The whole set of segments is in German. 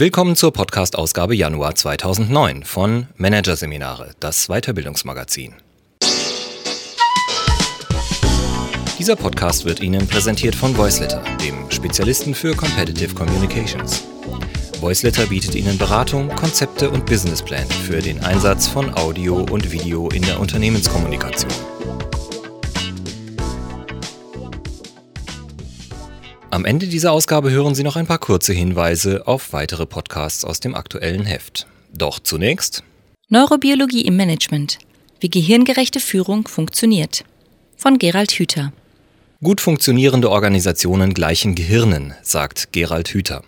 Willkommen zur Podcast-Ausgabe Januar 2009 von Managerseminare, das Weiterbildungsmagazin. Dieser Podcast wird Ihnen präsentiert von Voiceletter, dem Spezialisten für Competitive Communications. Voiceletter bietet Ihnen Beratung, Konzepte und Businesspläne für den Einsatz von Audio und Video in der Unternehmenskommunikation. Am Ende dieser Ausgabe hören Sie noch ein paar kurze Hinweise auf weitere Podcasts aus dem aktuellen Heft. Doch zunächst Neurobiologie im Management. Wie gehirngerechte Führung funktioniert. Von Gerald Hüther. Gut funktionierende Organisationen gleichen Gehirnen, sagt Gerald Hüther.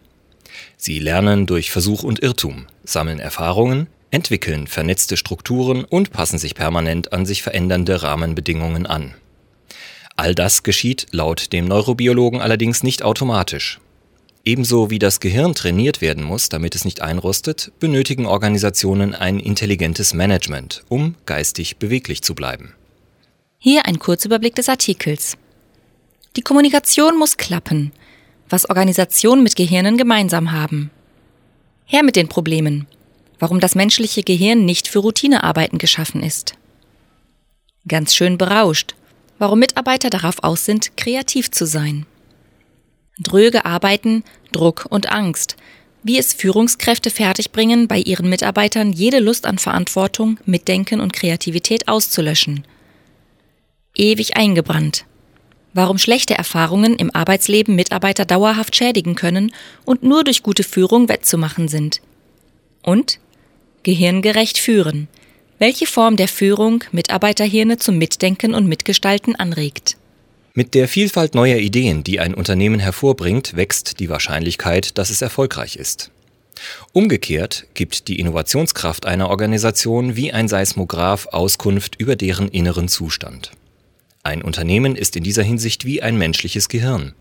Sie lernen durch Versuch und Irrtum, sammeln Erfahrungen, entwickeln vernetzte Strukturen und passen sich permanent an sich verändernde Rahmenbedingungen an. All das geschieht laut dem Neurobiologen allerdings nicht automatisch. Ebenso wie das Gehirn trainiert werden muss, damit es nicht einrostet, benötigen Organisationen ein intelligentes Management, um geistig beweglich zu bleiben. Hier ein Kurzüberblick des Artikels. Die Kommunikation muss klappen, was Organisationen mit Gehirnen gemeinsam haben. Her mit den Problemen, warum das menschliche Gehirn nicht für Routinearbeiten geschaffen ist. Ganz schön berauscht, warum Mitarbeiter darauf aus sind, kreativ zu sein. Dröge Arbeiten, Druck und Angst, wie es Führungskräfte fertigbringen, bei ihren Mitarbeitern jede Lust an Verantwortung, Mitdenken und Kreativität auszulöschen. Ewig eingebrannt. Warum schlechte Erfahrungen im Arbeitsleben Mitarbeiter dauerhaft schädigen können und nur durch gute Führung wettzumachen sind. Und gehirngerecht führen – welche Form der Führung Mitarbeiterhirne zum Mitdenken und Mitgestalten anregt. Mit der Vielfalt neuer Ideen, die ein Unternehmen hervorbringt, wächst die Wahrscheinlichkeit, dass es erfolgreich ist. Umgekehrt gibt die Innovationskraft einer Organisation wie ein Seismograph Auskunft über deren inneren Zustand. Ein Unternehmen ist in dieser Hinsicht wie ein menschliches Gehirn.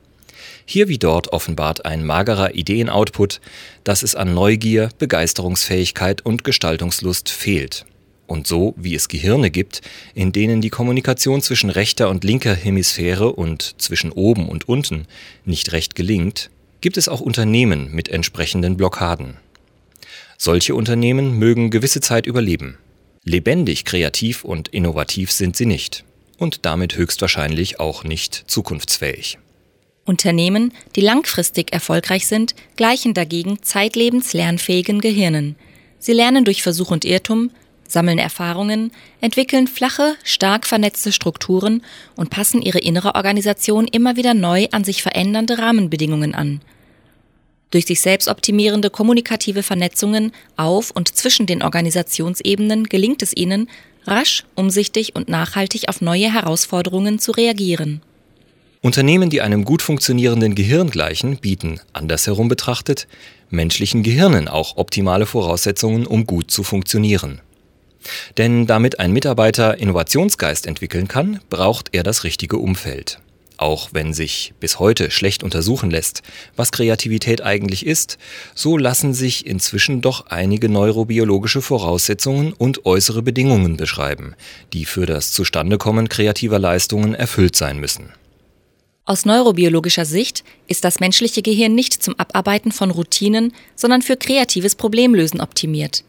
Hier wie dort offenbart ein magerer Ideenoutput, dass es an Neugier, Begeisterungsfähigkeit und Gestaltungslust fehlt. Und so wie es Gehirne gibt, in denen die Kommunikation zwischen rechter und linker Hemisphäre und zwischen oben und unten nicht recht gelingt, gibt es auch Unternehmen mit entsprechenden Blockaden. Solche Unternehmen mögen gewisse Zeit überleben. Lebendig, kreativ und innovativ sind sie nicht und damit höchstwahrscheinlich auch nicht zukunftsfähig. Unternehmen, die langfristig erfolgreich sind, gleichen dagegen zeitlebens lernfähigen Gehirnen. Sie lernen durch Versuch und Irrtum, sammeln Erfahrungen, entwickeln flache, stark vernetzte Strukturen und passen ihre innere Organisation immer wieder neu an sich verändernde Rahmenbedingungen an. Durch sich selbst optimierende kommunikative Vernetzungen auf und zwischen den Organisationsebenen gelingt es ihnen, rasch, umsichtig und nachhaltig auf neue Herausforderungen zu reagieren. Unternehmen, die einem gut funktionierenden Gehirn gleichen, bieten, andersherum betrachtet, menschlichen Gehirnen auch optimale Voraussetzungen, um gut zu funktionieren. Denn damit ein Mitarbeiter Innovationsgeist entwickeln kann, braucht er das richtige Umfeld. Auch wenn sich bis heute schlecht untersuchen lässt, was Kreativität eigentlich ist, so lassen sich inzwischen doch einige neurobiologische Voraussetzungen und äußere Bedingungen beschreiben, die für das Zustandekommen kreativer Leistungen erfüllt sein müssen. Aus neurobiologischer Sicht ist das menschliche Gehirn nicht zum Abarbeiten von Routinen, sondern für kreatives Problemlösen optimiert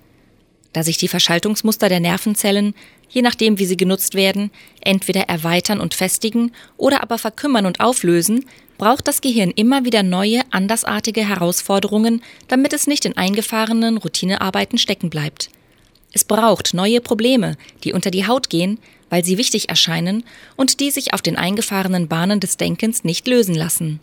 da sich die Verschaltungsmuster der Nervenzellen, je nachdem wie sie genutzt werden, entweder erweitern und festigen oder aber verkümmern und auflösen, braucht das Gehirn immer wieder neue, andersartige Herausforderungen, damit es nicht in eingefahrenen Routinearbeiten stecken bleibt. Es braucht neue Probleme, die unter die Haut gehen, weil sie wichtig erscheinen und die sich auf den eingefahrenen Bahnen des Denkens nicht lösen lassen.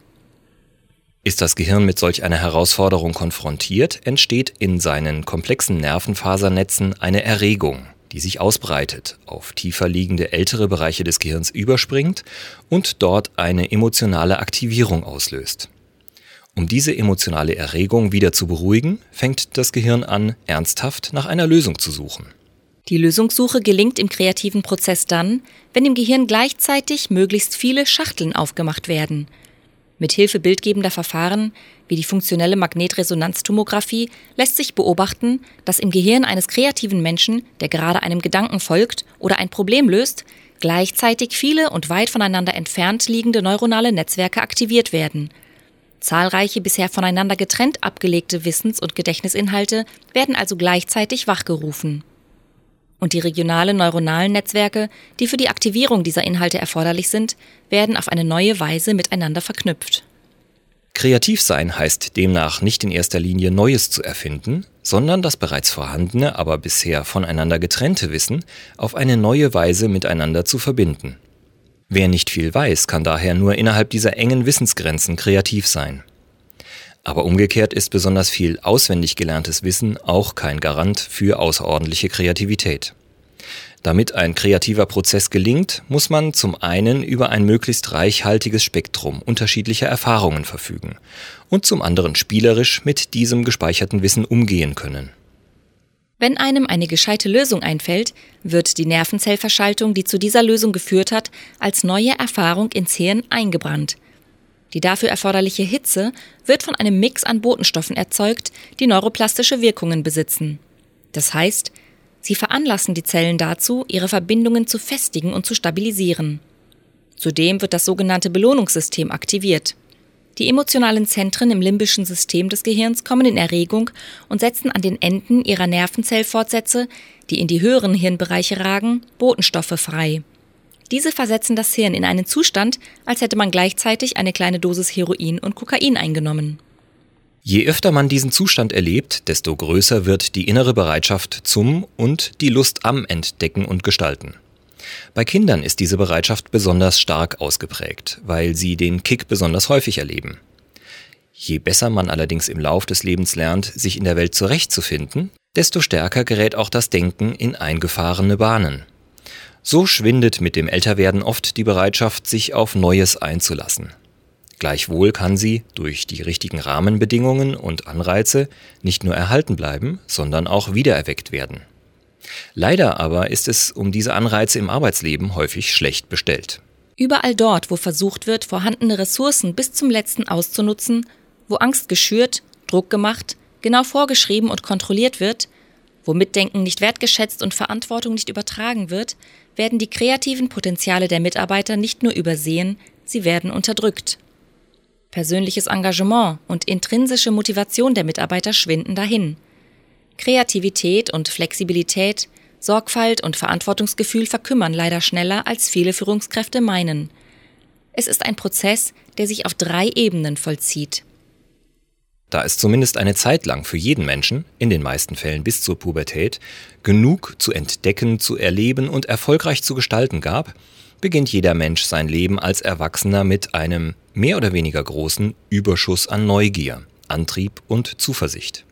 Ist das Gehirn mit solch einer Herausforderung konfrontiert, entsteht in seinen komplexen Nervenfasernetzen eine Erregung, die sich ausbreitet, auf tiefer liegende ältere Bereiche des Gehirns überspringt und dort eine emotionale Aktivierung auslöst. Um diese emotionale Erregung wieder zu beruhigen, fängt das Gehirn an, ernsthaft nach einer Lösung zu suchen. Die Lösungssuche gelingt im kreativen Prozess dann, wenn im Gehirn gleichzeitig möglichst viele Schachteln aufgemacht werden – mit Hilfe bildgebender Verfahren wie die funktionelle Magnetresonanztomographie lässt sich beobachten, dass im Gehirn eines kreativen Menschen, der gerade einem Gedanken folgt oder ein Problem löst, gleichzeitig viele und weit voneinander entfernt liegende neuronale Netzwerke aktiviert werden. Zahlreiche bisher voneinander getrennt abgelegte Wissens- und Gedächtnisinhalte werden also gleichzeitig wachgerufen. Und die regionalen neuronalen Netzwerke, die für die Aktivierung dieser Inhalte erforderlich sind, werden auf eine neue Weise miteinander verknüpft. Kreativ sein heißt demnach nicht in erster Linie Neues zu erfinden, sondern das bereits vorhandene, aber bisher voneinander getrennte Wissen auf eine neue Weise miteinander zu verbinden. Wer nicht viel weiß, kann daher nur innerhalb dieser engen Wissensgrenzen kreativ sein. Aber umgekehrt ist besonders viel auswendig gelerntes Wissen auch kein Garant für außerordentliche Kreativität. Damit ein kreativer Prozess gelingt, muss man zum einen über ein möglichst reichhaltiges Spektrum unterschiedlicher Erfahrungen verfügen und zum anderen spielerisch mit diesem gespeicherten Wissen umgehen können. Wenn einem eine gescheite Lösung einfällt, wird die Nervenzellverschaltung, die zu dieser Lösung geführt hat, als neue Erfahrung ins Hirn eingebrannt. Die dafür erforderliche Hitze wird von einem Mix an Botenstoffen erzeugt, die neuroplastische Wirkungen besitzen. Das heißt, sie veranlassen die Zellen dazu, ihre Verbindungen zu festigen und zu stabilisieren. Zudem wird das sogenannte Belohnungssystem aktiviert. Die emotionalen Zentren im limbischen System des Gehirns kommen in Erregung und setzen an den Enden ihrer Nervenzellfortsätze, die in die höheren Hirnbereiche ragen, Botenstoffe frei. Diese versetzen das Hirn in einen Zustand, als hätte man gleichzeitig eine kleine Dosis Heroin und Kokain eingenommen. Je öfter man diesen Zustand erlebt, desto größer wird die innere Bereitschaft zum und die Lust am Entdecken und Gestalten. Bei Kindern ist diese Bereitschaft besonders stark ausgeprägt, weil sie den Kick besonders häufig erleben. Je besser man allerdings im Lauf des Lebens lernt, sich in der Welt zurechtzufinden, desto stärker gerät auch das Denken in eingefahrene Bahnen. So schwindet mit dem Älterwerden oft die Bereitschaft, sich auf Neues einzulassen. Gleichwohl kann sie durch die richtigen Rahmenbedingungen und Anreize nicht nur erhalten bleiben, sondern auch wiedererweckt werden. Leider aber ist es um diese Anreize im Arbeitsleben häufig schlecht bestellt. Überall dort, wo versucht wird, vorhandene Ressourcen bis zum letzten auszunutzen, wo Angst geschürt, Druck gemacht, genau vorgeschrieben und kontrolliert wird, wo Mitdenken nicht wertgeschätzt und Verantwortung nicht übertragen wird, werden die kreativen Potenziale der Mitarbeiter nicht nur übersehen, sie werden unterdrückt. Persönliches Engagement und intrinsische Motivation der Mitarbeiter schwinden dahin. Kreativität und Flexibilität, Sorgfalt und Verantwortungsgefühl verkümmern leider schneller, als viele Führungskräfte meinen. Es ist ein Prozess, der sich auf drei Ebenen vollzieht. Da es zumindest eine Zeit lang für jeden Menschen, in den meisten Fällen bis zur Pubertät, genug zu entdecken, zu erleben und erfolgreich zu gestalten gab, beginnt jeder Mensch sein Leben als Erwachsener mit einem mehr oder weniger großen Überschuss an Neugier, Antrieb und Zuversicht.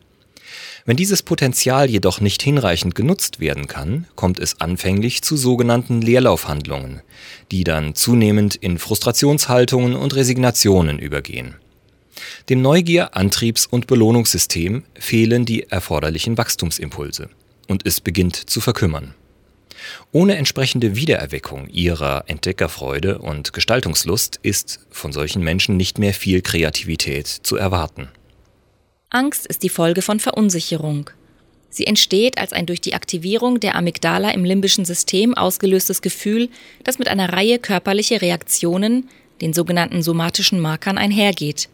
Wenn dieses Potenzial jedoch nicht hinreichend genutzt werden kann, kommt es anfänglich zu sogenannten Leerlaufhandlungen, die dann zunehmend in Frustrationshaltungen und Resignationen übergehen. Dem Neugier-, Antriebs- und Belohnungssystem fehlen die erforderlichen Wachstumsimpulse und es beginnt zu verkümmern. Ohne entsprechende Wiedererweckung ihrer Entdeckerfreude und Gestaltungslust ist von solchen Menschen nicht mehr viel Kreativität zu erwarten. Angst ist die Folge von Verunsicherung. Sie entsteht als ein durch die Aktivierung der Amygdala im limbischen System ausgelöstes Gefühl, das mit einer Reihe körperlicher Reaktionen, den sogenannten somatischen Markern, einhergeht.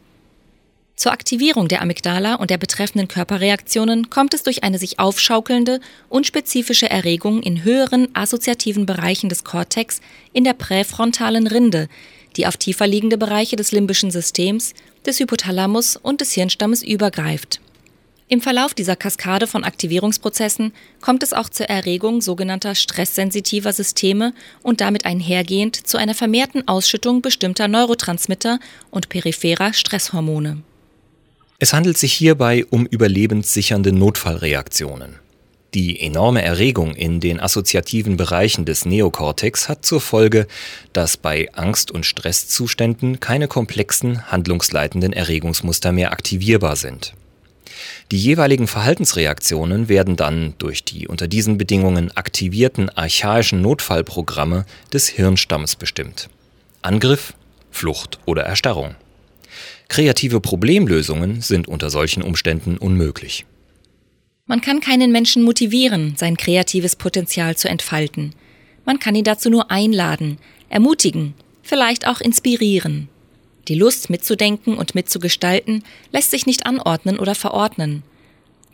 Zur Aktivierung der Amygdala und der betreffenden Körperreaktionen kommt es durch eine sich aufschaukelnde, unspezifische Erregung in höheren assoziativen Bereichen des Kortex in der präfrontalen Rinde, die auf tiefer liegende Bereiche des limbischen Systems, des Hypothalamus und des Hirnstammes übergreift. Im Verlauf dieser Kaskade von Aktivierungsprozessen kommt es auch zur Erregung sogenannter stresssensitiver Systeme und damit einhergehend zu einer vermehrten Ausschüttung bestimmter Neurotransmitter und peripherer Stresshormone. Es handelt sich hierbei um überlebenssichernde Notfallreaktionen. Die enorme Erregung in den assoziativen Bereichen des Neokortex hat zur Folge, dass bei Angst- und Stresszuständen keine komplexen, handlungsleitenden Erregungsmuster mehr aktivierbar sind. Die jeweiligen Verhaltensreaktionen werden dann durch die unter diesen Bedingungen aktivierten archaischen Notfallprogramme des Hirnstamms bestimmt. Angriff, Flucht oder Erstarrung. Kreative Problemlösungen sind unter solchen Umständen unmöglich. Man kann keinen Menschen motivieren, sein kreatives Potenzial zu entfalten. Man kann ihn dazu nur einladen, ermutigen, vielleicht auch inspirieren. Die Lust mitzudenken und mitzugestalten lässt sich nicht anordnen oder verordnen.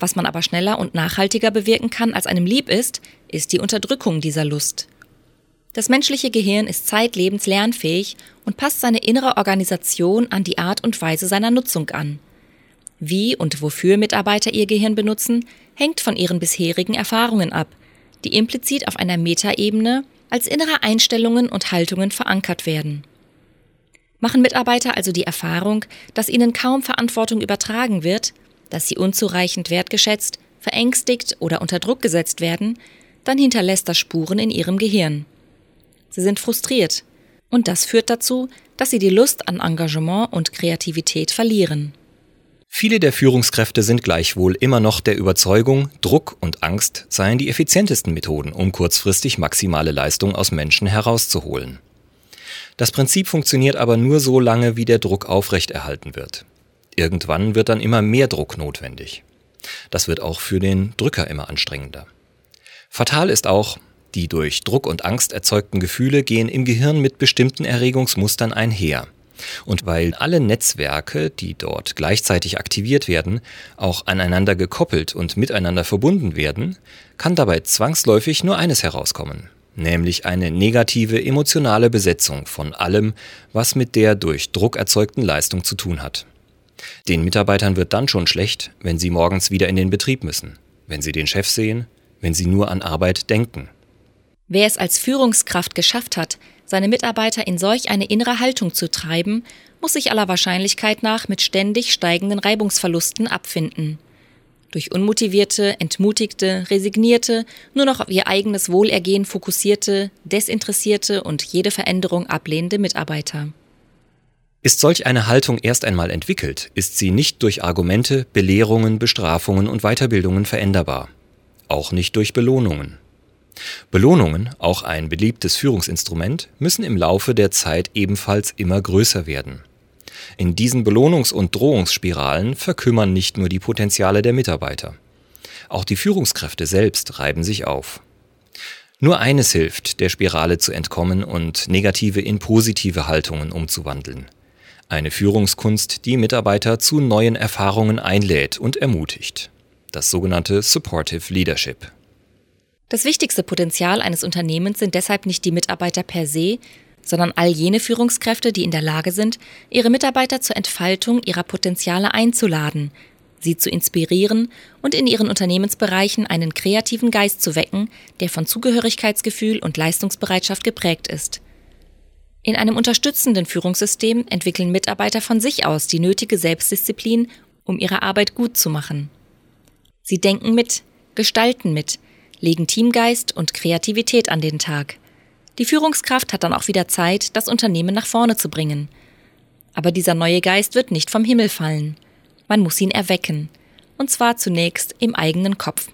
Was man aber schneller und nachhaltiger bewirken kann, als einem lieb ist, ist die Unterdrückung dieser Lust. Das menschliche Gehirn ist zeitlebens lernfähig und passt seine innere Organisation an die Art und Weise seiner Nutzung an. Wie und wofür Mitarbeiter ihr Gehirn benutzen, hängt von ihren bisherigen Erfahrungen ab, die implizit auf einer Metaebene als innere Einstellungen und Haltungen verankert werden. Machen Mitarbeiter also die Erfahrung, dass ihnen kaum Verantwortung übertragen wird, dass sie unzureichend wertgeschätzt, verängstigt oder unter Druck gesetzt werden, dann hinterlässt das Spuren in ihrem Gehirn. Sie sind frustriert, und das führt dazu, dass sie die Lust an Engagement und Kreativität verlieren. Viele der Führungskräfte sind gleichwohl immer noch der Überzeugung, Druck und Angst seien die effizientesten Methoden, um kurzfristig maximale Leistung aus Menschen herauszuholen. Das Prinzip funktioniert aber nur so lange, wie der Druck aufrechterhalten wird. Irgendwann wird dann immer mehr Druck notwendig. Das wird auch für den Drücker immer anstrengender. Fatal ist auch, die durch Druck und Angst erzeugten Gefühle gehen im Gehirn mit bestimmten Erregungsmustern einher. Und weil alle Netzwerke, die dort gleichzeitig aktiviert werden, auch aneinander gekoppelt und miteinander verbunden werden, kann dabei zwangsläufig nur eines herauskommen, nämlich eine negative emotionale Besetzung von allem, was mit der durch Druck erzeugten Leistung zu tun hat. Den Mitarbeitern wird dann schon schlecht, wenn sie morgens wieder in den Betrieb müssen, wenn sie den Chef sehen, wenn sie nur an Arbeit denken. Wer es als Führungskraft geschafft hat, seine Mitarbeiter in solch eine innere Haltung zu treiben, muss sich aller Wahrscheinlichkeit nach mit ständig steigenden Reibungsverlusten abfinden. Durch unmotivierte, entmutigte, resignierte, nur noch auf ihr eigenes Wohlergehen fokussierte, desinteressierte und jede Veränderung ablehnende Mitarbeiter. Ist solch eine Haltung erst einmal entwickelt, ist sie nicht durch Argumente, Belehrungen, Bestrafungen und Weiterbildungen veränderbar. Auch nicht durch Belohnungen. Belohnungen, auch ein beliebtes Führungsinstrument, müssen im Laufe der Zeit ebenfalls immer größer werden. In diesen Belohnungs- und Drohungsspiralen verkümmern nicht nur die Potenziale der Mitarbeiter. Auch die Führungskräfte selbst reiben sich auf. Nur eines hilft, der Spirale zu entkommen und negative in positive Haltungen umzuwandeln. Eine Führungskunst, die Mitarbeiter zu neuen Erfahrungen einlädt und ermutigt. Das sogenannte Supportive Leadership. Das wichtigste Potenzial eines Unternehmens sind deshalb nicht die Mitarbeiter per se, sondern all jene Führungskräfte, die in der Lage sind, ihre Mitarbeiter zur Entfaltung ihrer Potenziale einzuladen, sie zu inspirieren und in ihren Unternehmensbereichen einen kreativen Geist zu wecken, der von Zugehörigkeitsgefühl und Leistungsbereitschaft geprägt ist. In einem unterstützenden Führungssystem entwickeln Mitarbeiter von sich aus die nötige Selbstdisziplin, um ihre Arbeit gut zu machen. Sie denken mit, gestalten mit, legen Teamgeist und Kreativität an den Tag. Die Führungskraft hat dann auch wieder Zeit, das Unternehmen nach vorne zu bringen. Aber dieser neue Geist wird nicht vom Himmel fallen. Man muss ihn erwecken. Und zwar zunächst im eigenen Kopf.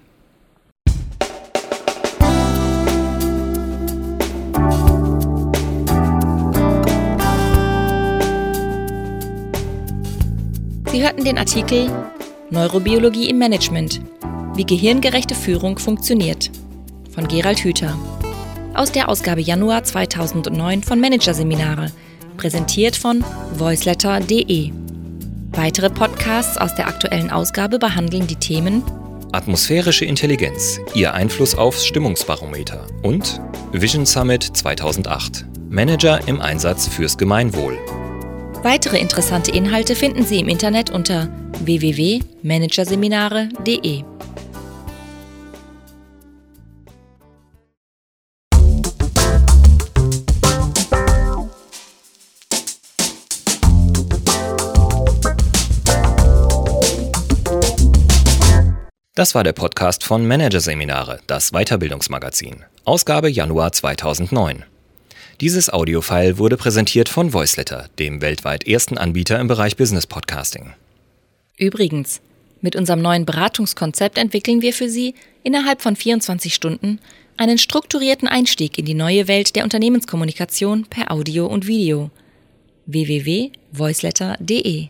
Sie hörten den Artikel Neurobiologie im Management wie gehirngerechte Führung funktioniert. Von Gerald Hüther. Aus der Ausgabe Januar 2009 von Managerseminare. Präsentiert von voiceletter.de. Weitere Podcasts aus der aktuellen Ausgabe behandeln die Themen Atmosphärische Intelligenz, ihr Einfluss aufs Stimmungsbarometer und Vision Summit 2008, Manager im Einsatz fürs Gemeinwohl. Weitere interessante Inhalte finden Sie im Internet unter www.managerseminare.de. Das war der Podcast von Managerseminare, das Weiterbildungsmagazin, Ausgabe Januar 2009. Dieses Audiofile wurde präsentiert von Voiceletter, dem weltweit ersten Anbieter im Bereich Business Podcasting. Übrigens, mit unserem neuen Beratungskonzept entwickeln wir für Sie innerhalb von 24 Stunden einen strukturierten Einstieg in die neue Welt der Unternehmenskommunikation per Audio und Video. www.voiceletter.de